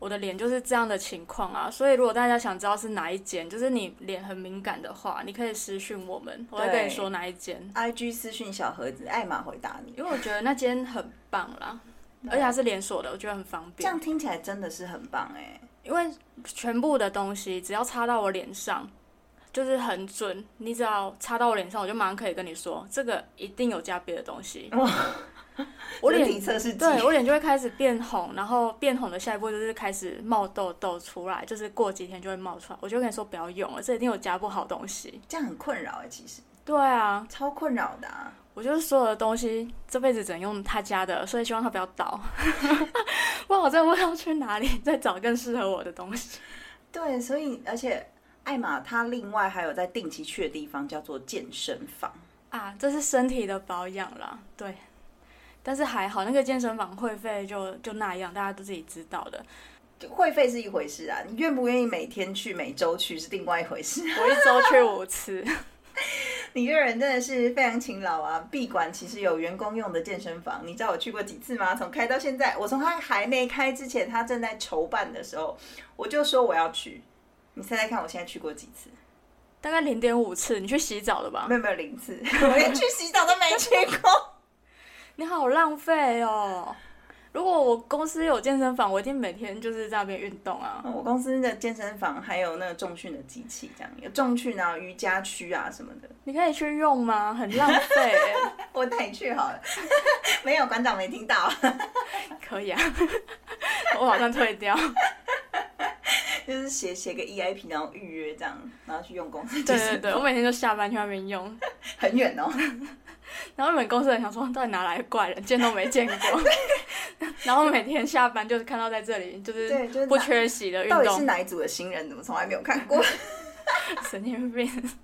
我的脸就是这样的情况啊。所以如果大家想知道是哪一间，就是你脸很敏感的话，你可以私讯我们，我会跟你说哪一间。I G 私讯小盒子，艾玛回答你。因为我觉得那间很棒啦，而且它是连锁的，我觉得很方便。这样听起来真的是很棒哎，因为全部的东西只要擦到我脸上，就是很准。你只要擦到我脸上，我就马上可以跟你说，这个一定有加别的东西。我脸测试对我脸就会开始变红，然后变红的下一步就是开始冒痘痘出来，就是过几天就会冒出来。我就跟你说不要用了，这一定有加不好东西。这样很困扰哎，其实。对啊，超困扰的。啊我就是所有的东西这辈子只能用他家的，所以希望他不要倒。不然我真的不知道去哪里再找更适合我的东西。对，所以而且艾玛她另外还有在定期去的地方叫做健身房。啊，这是身体的保养啦，对。但是还好，那个健身房会费就就那样，大家都自己知道的。会费是一回事啊，你愿不愿意每天去、每周去是另外一回事。我一周去五次。你这个人真的是非常勤劳啊！闭馆其实有员工用的健身房，你知道我去过几次吗？从开到现在，我从他还没开之前，他正在筹办的时候，我就说我要去。你猜猜看，我现在去过几次？大概零点五次。你去洗澡了吧？没有没有零次，我连去洗澡都没去过。你好浪费哦！如果我公司有健身房，我一定每天就是在那边运动啊。我公司的健身房还有那个重训的机器，这样有重训啊、瑜伽区啊什么的。你可以去用吗？很浪费。我带你去好了。没有馆长没听到。可以啊。我马上退掉。就是写写个 EIP，然后预约这样，然后去用公司。对对对，我每天就下班去那边用。很远哦。然后你们公司人想说，到底哪来怪人，见都没见过。然后每天下班就是看到在这里，就是不缺席的运动。到底是哪一组的新人？怎么从来没有看过？神经病！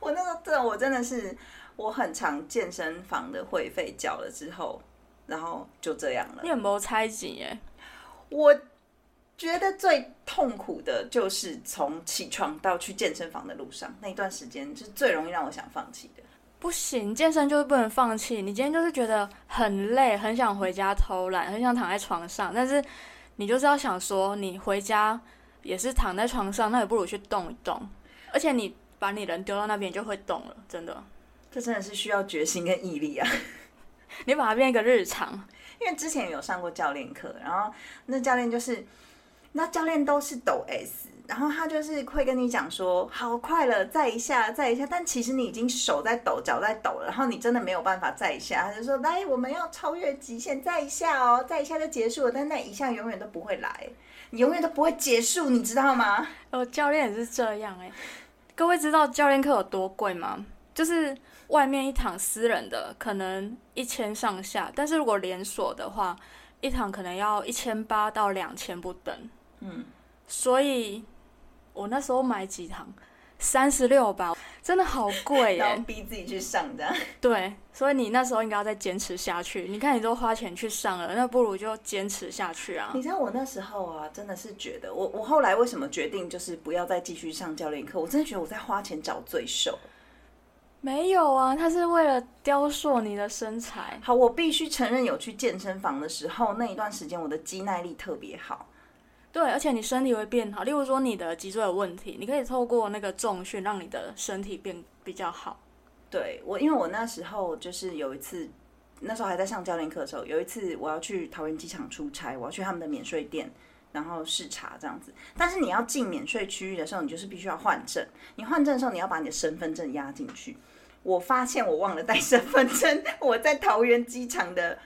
我那个真的，我真的是我很常健身房的会费缴了之后，然后就这样了。你有没有猜忌耶？我觉得最痛苦的就是从起床到去健身房的路上那一段时间，是最容易让我想放弃的。不行，健身就是不能放弃。你今天就是觉得很累，很想回家偷懒，很想躺在床上。但是你就是要想说，你回家也是躺在床上，那也不如去动一动。而且你把你人丢到那边，就会动了。真的，这真的是需要决心跟毅力啊！你把它变一个日常。因为之前有上过教练课，然后那教练就是，那教练都是抖 S。然后他就是会跟你讲说，好快了，再一下，再一下。但其实你已经手在抖，脚在抖了，然后你真的没有办法再一下。他就说，来，我们要超越极限，再一下哦，再一下就结束了。但那一下永远都不会来，你永远都不会结束，你知道吗？哦，教练也是这样哎。各位知道教练课有多贵吗？就是外面一堂私人的可能一千上下，但是如果连锁的话，一堂可能要一千八到两千不等。嗯，所以。我那时候买几堂，三十六吧，真的好贵耶！逼自己去上的。对，所以你那时候应该要再坚持下去。你看，你都花钱去上了，那不如就坚持下去啊！你知道我那时候啊，真的是觉得，我我后来为什么决定就是不要再继续上教练课？我真的觉得我在花钱找罪受。没有啊，他是为了雕塑你的身材。好，我必须承认，有去健身房的时候，那一段时间我的肌耐力特别好。对，而且你身体会变好。例如说，你的脊椎有问题，你可以透过那个重训，让你的身体变比较好。对我，因为我那时候就是有一次，那时候还在上教练课的时候，有一次我要去桃园机场出差，我要去他们的免税店，然后视察这样子。但是你要进免税区域的时候，你就是必须要换证。你换证的时候，你要把你的身份证压进去。我发现我忘了带身份证，我在桃园机场的。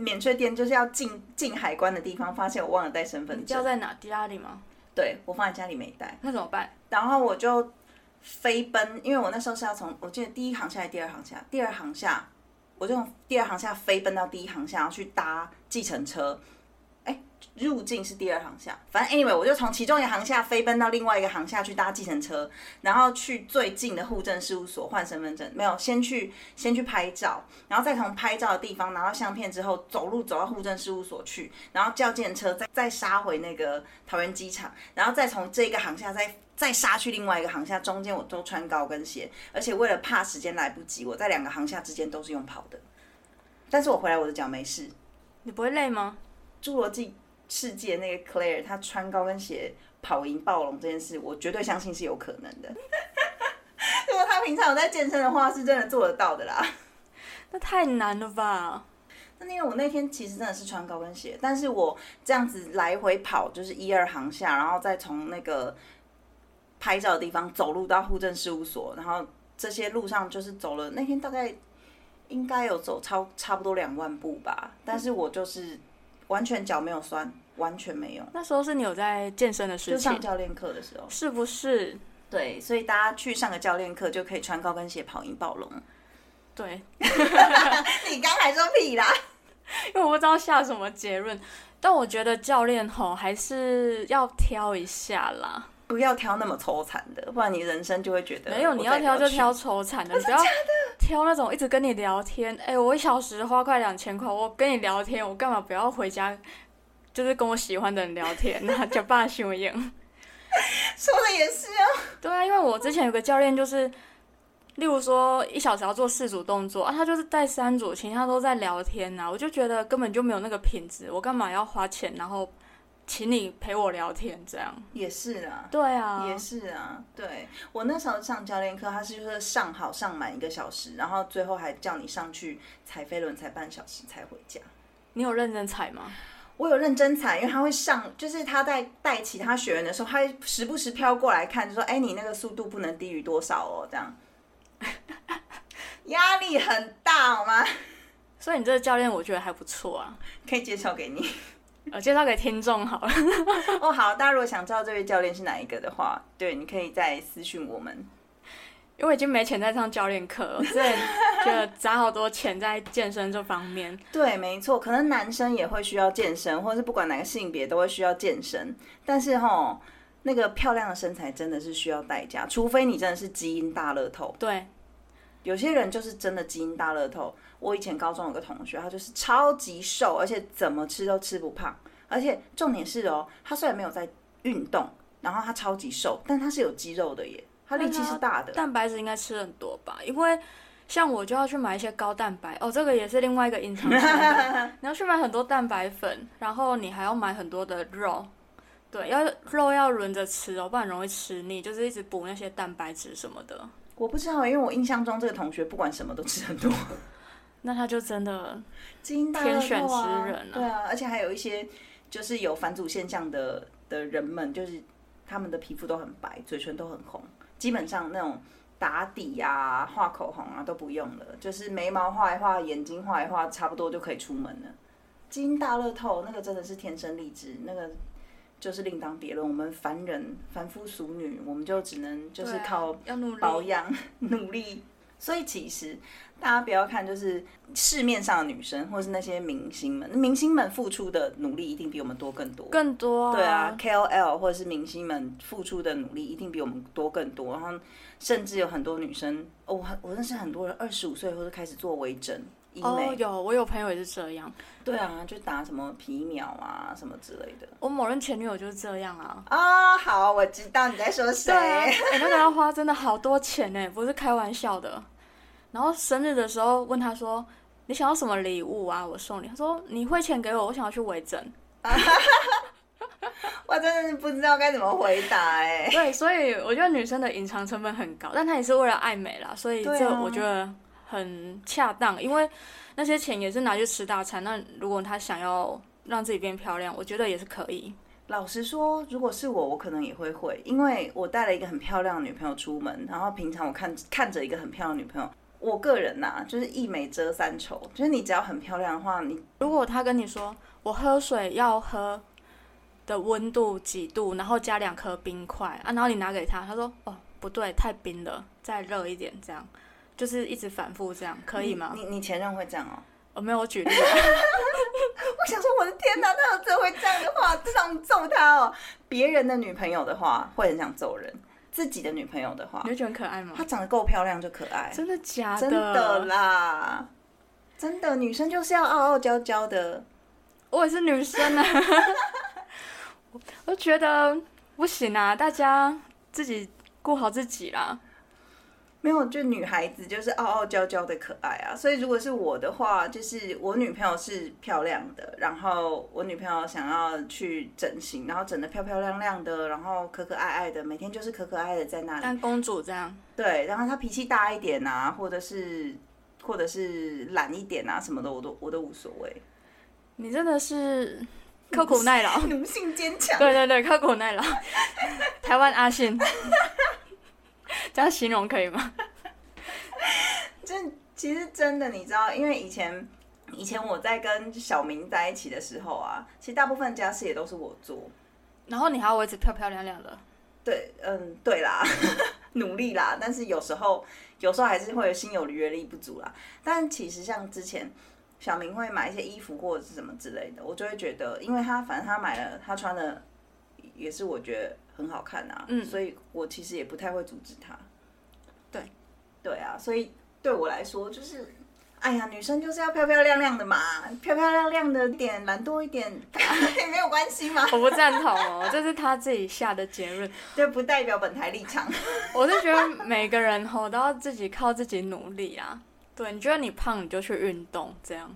免税店就是要进进海关的地方，发现我忘了带身份证。掉在哪？家里吗？对，我放在家里没带。那怎么办？然后我就飞奔，因为我那时候是要从，我记得第一行下来，第二行下，第二行下，我就从第二行下飞奔到第一行下，然后去搭计程车。哎入境是第二航下，反正 anyway，我就从其中一个航下飞奔到另外一个航下去搭计程车，然后去最近的户政事务所换身份证。没有，先去先去拍照，然后再从拍照的地方拿到相片之后，走路走到户政事务所去，然后叫计程车再再杀回那个桃园机场，然后再从这个航下再再杀去另外一个航下，中间我都穿高跟鞋，而且为了怕时间来不及，我在两个航下之间都是用跑的。但是我回来我的脚没事。你不会累吗？侏罗纪。世界那个 Claire，她穿高跟鞋跑赢暴龙这件事，我绝对相信是有可能的。如果她平常有在健身的话，是真的做得到的啦。那太难了吧？那因为我那天其实真的是穿高跟鞋，但是我这样子来回跑，就是一二行下，然后再从那个拍照的地方走路到户政事务所，然后这些路上就是走了那天大概应该有走超差不多两万步吧，但是我就是。完全脚没有酸，完全没有。那时候是你有在健身的时候，就上教练课的时候，是不是？对，所以大家去上个教练课就可以穿高跟鞋跑赢暴龙。对，你刚才说屁啦，因为我不知道下什么结论。但我觉得教练吼还是要挑一下啦。不要挑那么抽惨的，不然你人生就会觉得没有，你要挑就挑抽惨的，你不要挑那种一直跟你聊天。哎，我一小时花快两千块，我跟你聊天，我干嘛不要回家？就是跟我喜欢的人聊天，那就罢休一样。说的也是啊。对啊，因为我之前有个教练，就是例如说一小时要做四组动作啊，他就是带三组，其他都在聊天呐，我就觉得根本就没有那个品质，我干嘛要花钱，然后请你陪我聊天这样？也是啊。对啊。也是啊。对我那时候上教练课，他是就是上好上满一个小时，然后最后还叫你上去踩飞轮，踩半小时才回家。你有认真踩吗？我有认真踩，因为他会上，就是他在带其他学员的时候，他会时不时飘过来看，就说：“哎，你那个速度不能低于多少哦。”这样，压力很大，好吗？所以你这个教练我觉得还不错啊，可以介绍给你，呃，介绍给听众好了。哦，好，大家如果想知道这位教练是哪一个的话，对，你可以再私讯我们。因为已经没钱再上教练课，了，所以就砸好多钱在健身这方面。对，没错，可能男生也会需要健身，或者是不管哪个性别都会需要健身。但是哈，那个漂亮的身材真的是需要代价，除非你真的是基因大乐透。对，有些人就是真的基因大乐透。我以前高中有个同学，他就是超级瘦，而且怎么吃都吃不胖，而且重点是哦，他虽然没有在运动，然后他超级瘦，但他是有肌肉的耶。他力气是大的，蛋白质应该吃很多吧？因为像我就要去买一些高蛋白哦，这个也是另外一个隐藏。你要去买很多蛋白粉，然后你还要买很多的肉，对，要肉要轮着吃哦，不然容易吃腻。就是一直补那些蛋白质什么的。我不知道，因为我印象中这个同学不管什么都吃很多，那他就真的天选之人了。对啊，而且还有一些就是有返祖现象的的人们，就是他们的皮肤都很白，嘴唇都很红。基本上那种打底呀、画口红啊都不用了，就是眉毛画一画、眼睛画一画，差不多就可以出门了。基因大乐透那个真的是天生丽质，那个就是另当别论。我们凡人、凡夫俗女，我们就只能就是靠保养、努力。所以其实大家不要看，就是市面上的女生，或是那些明星们，明星们付出的努力一定比我们多更多，更多。对啊，KOL 或者是明星们付出的努力一定比我们多更多。然后甚至有很多女生，哦，我认识很多人二十五岁或者开始做微整医美。哦，有，我有朋友也是这样。对啊，就打什么皮秒啊什么之类的。我某人前女友就是这样啊。啊，好，我知道你在说谁。哎，那个要花真的好多钱呢，不是开玩笑的。然后生日的时候问他说：“你想要什么礼物啊？我送你。”他说：“你汇钱给我，我想要去微整。”我真的是不知道该怎么回答哎。对，所以我觉得女生的隐藏成本很高，但她也是为了爱美啦，所以这我觉得很恰当，因为那些钱也是拿去吃大餐。那如果他想要让自己变漂亮，我觉得也是可以。老实说，如果是我，我可能也会会，因为我带了一个很漂亮的女朋友出门，然后平常我看看着一个很漂亮的女朋友。我个人呐，就是一美遮三丑，就是你只要很漂亮的话，你如果他跟你说我喝水要喝的温度几度，然后加两颗冰块啊，然后你拿给他，他说哦不对，太冰了，再热一点，这样就是一直反复这样，可以吗？你你前任会这样哦？我没有举例。我想说我的天哪，他有真会这样的话，真想揍他哦。别人的女朋友的话会很想揍人。自己的女朋友的话，你会觉得很可爱吗？她长得够漂亮就可爱，真的假的？真的啦，真的，女生就是要傲傲娇娇的。我也是女生啊，我觉得不行啊，大家自己顾好自己啦。没有，就女孩子就是傲傲娇娇的可爱啊，所以如果是我的话，就是我女朋友是漂亮的，然后我女朋友想要去整形，然后整的漂漂亮亮的，然后可可爱爱的，每天就是可可爱的在那里，像公主这样。对，然后她脾气大一点啊，或者是或者是懒一点啊，什么的，我都我都无所谓。你真的是刻苦耐劳，奴性坚强。对对对，刻苦耐劳，台湾阿信。这样形容可以吗？这其实真的，你知道，因为以前以前我在跟小明在一起的时候啊，其实大部分家事也都是我做，然后你还要维持漂漂亮亮的。对，嗯，对啦，努力啦，但是有时候有时候还是会心有余而力不足啦。但其实像之前小明会买一些衣服或者是什么之类的，我就会觉得，因为他反正他买了，他穿的也是我觉得。很好看啊，嗯所以我其实也不太会阻止他。对，啊，所以对我来说就是。哎呀，女生就是要漂漂亮亮的嘛，漂漂亮亮的点，懒惰一点 没有关系嘛，我不赞同哦，这是他自己下的结论。这不代表本台立场。我是觉得每个人吼都要自己靠自己努力啊。对，你觉得你胖，你就去运动，这样。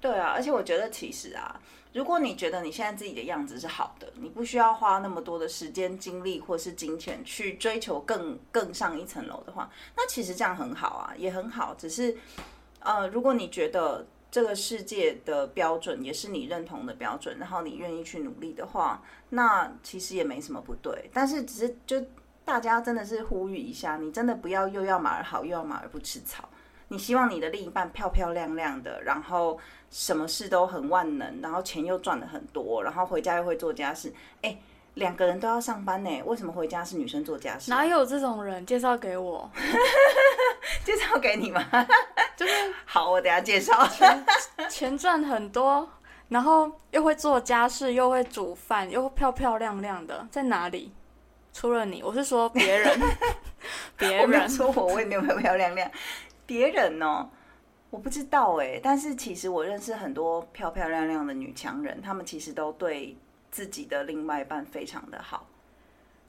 对啊，而且我觉得其实啊，如果你觉得你现在自己的样子是好的，你不需要花那么多的时间、精力或是金钱去追求更更上一层楼的话，那其实这样很好啊，也很好。只是呃，如果你觉得这个世界的标准也是你认同的标准，然后你愿意去努力的话，那其实也没什么不对。但是只是就大家真的是呼吁一下，你真的不要又要马儿好，又要马儿不吃草。你希望你的另一半漂漂亮亮的，然后什么事都很万能，然后钱又赚的很多，然后回家又会做家事。哎，两个人都要上班呢，为什么回家是女生做家事？哪有这种人？介绍给我。介绍给你吗？就是 好，我等下介绍。钱赚很多，然后又会做家事，又会煮饭，又漂漂亮亮的，在哪里？除了你，我是说别人，别人。说我，我也没有漂漂亮亮。别人哦，我不知道哎，但是其实我认识很多漂漂亮亮的女强人，她们其实都对自己的另外一半非常的好。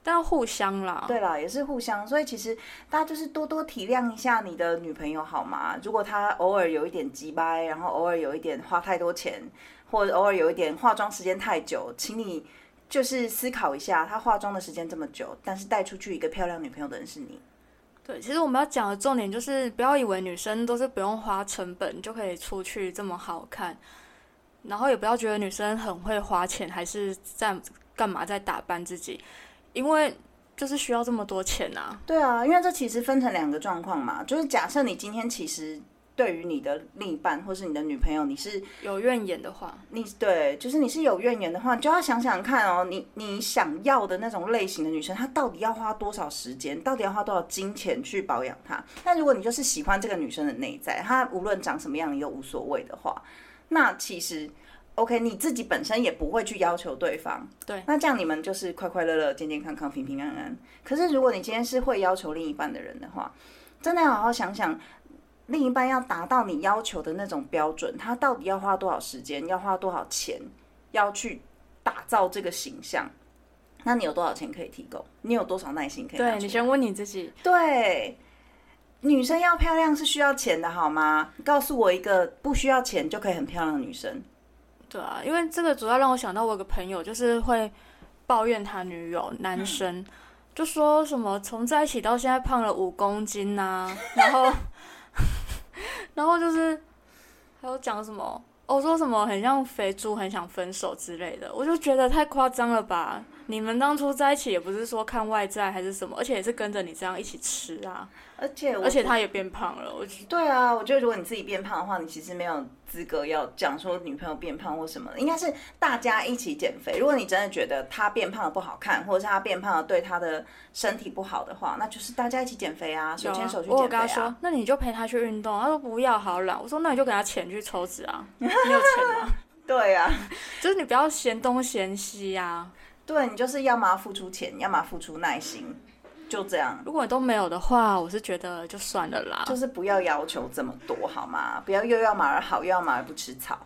但要互相啦。对啦，也是互相，所以其实大家就是多多体谅一下你的女朋友好吗？如果她偶尔有一点急掰，然后偶尔有一点花太多钱，或者偶尔有一点化妆时间太久，请你就是思考一下，她化妆的时间这么久，但是带出去一个漂亮女朋友的人是你。对，其实我们要讲的重点就是，不要以为女生都是不用花成本就可以出去这么好看，然后也不要觉得女生很会花钱，还是在干嘛在打扮自己，因为就是需要这么多钱啊。对啊，因为这其实分成两个状况嘛，就是假设你今天其实对于你的另一半或是你的女朋友，你是有怨言的话，你对，就是你是有怨言的话，你就要想想看哦，你你想要的那种类型的女生，她到底要花多少时间，到底要花多少金钱去保养她？那如果你就是喜欢这个女生的内在，她无论长什么样你都无所谓的话，那其实 OK，你自己本身也不会去要求对方。对，那这样你们就是快快乐乐、健健康康、平平安安。可是如果你今天是会要求另一半的人的话，真的要好好想想。另一半要达到你要求的那种标准，他到底要花多少时间，要花多少钱，要去打造这个形象？那你有多少钱可以提供？你有多少耐心可以？对你先问你自己，对，女生要漂亮是需要钱的，好吗？告诉我一个不需要钱就可以很漂亮的女生。对啊，因为这个主要让我想到我有个朋友，就是会抱怨他女友男生，就说什么从在一起到现在胖了五公斤呐、然后然后就是还有讲什么，哦说什么很像肥猪，很想分手之类的，我就觉得太夸张了吧。你们当初在一起也不是说看外在还是什么，而且也是跟着你这样一起吃啊，而且而且他也变胖了，我觉得对啊，我觉得如果你自己变胖的话，你其实没有资格要讲说女朋友变胖或什么的，应该是大家一起减肥。如果你真的觉得她变胖了不好看，或者是她变胖了对她的身体不好的话，那就是大家一起减肥啊，手牵手去减肥啊。跟他说，那你就陪她去运动。他说不要，好懒。我说那你就给她钱去抽脂啊，你有钱吗？对啊，就是你不要嫌东嫌西啊。对你就是要么付出钱，要么付出耐心，就这样。如果都没有的话，我是觉得就算了啦。就是不要要求这么多，好吗？不要又要马儿好，又要马儿不吃草。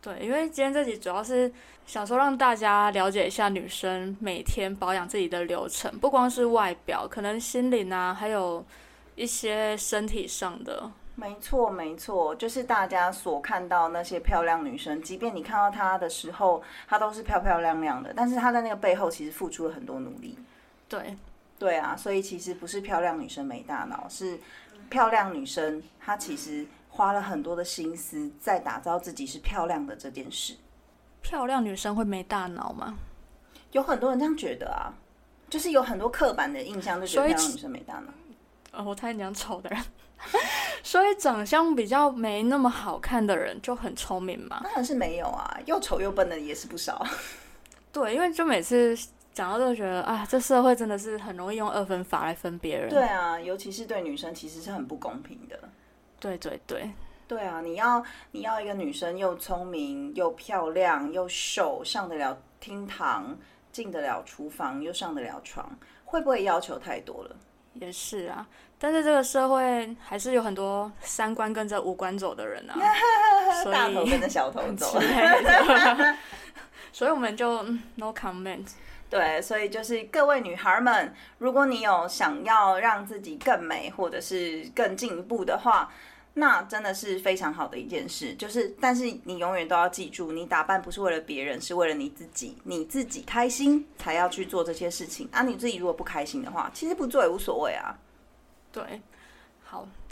对，因为今天这集主要是想说让大家了解一下女生每天保养自己的流程，不光是外表，可能心灵啊，还有一些身体上的。没错，没错，就是大家所看到那些漂亮女生，即便你看到她的时候，她都是漂漂亮亮的，但是她在那个背后其实付出了很多努力。对，对啊，所以其实不是漂亮女生没大脑，是漂亮女生她其实花了很多的心思在打造自己是漂亮的这件事。漂亮女生会没大脑吗？有很多人这样觉得啊，就是有很多刻板的印象，就觉得漂亮女生没大脑。呃，我差点讲丑的人。所以长相比较没那么好看的人就很聪明嘛？当然是没有啊，又丑又笨的也是不少。对，因为就每次讲到就觉得啊，这社会真的是很容易用二分法来分别人。对啊，尤其是对女生，其实是很不公平的。对对对，对啊，你要你要一个女生又聪明又漂亮又瘦，上得了厅堂，进得了厨房，又上得了床，会不会要求太多了？也是啊，但是这个社会还是有很多三观跟着五官走的人啊，大头跟着小头走 所以我们就嗯 no comment。对，所以就是各位女孩们，如果你有想要让自己更美，或者是更进一步的话，那真的是非常好的一件事。就是，但是你永远都要记住，你打扮不是为了别人，是为了你自己，你自己开心才要去做这些事情啊。你自己如果不开心的话，其实不做也无所谓啊。对，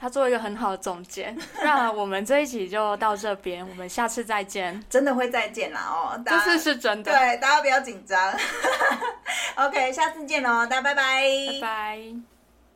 他做一个很好的总结，那我们这一集就到这边，我们下次再见。真的会再见啦哦，这次是真的，对大家不要紧张。OK，下次见哦，大家拜拜拜拜。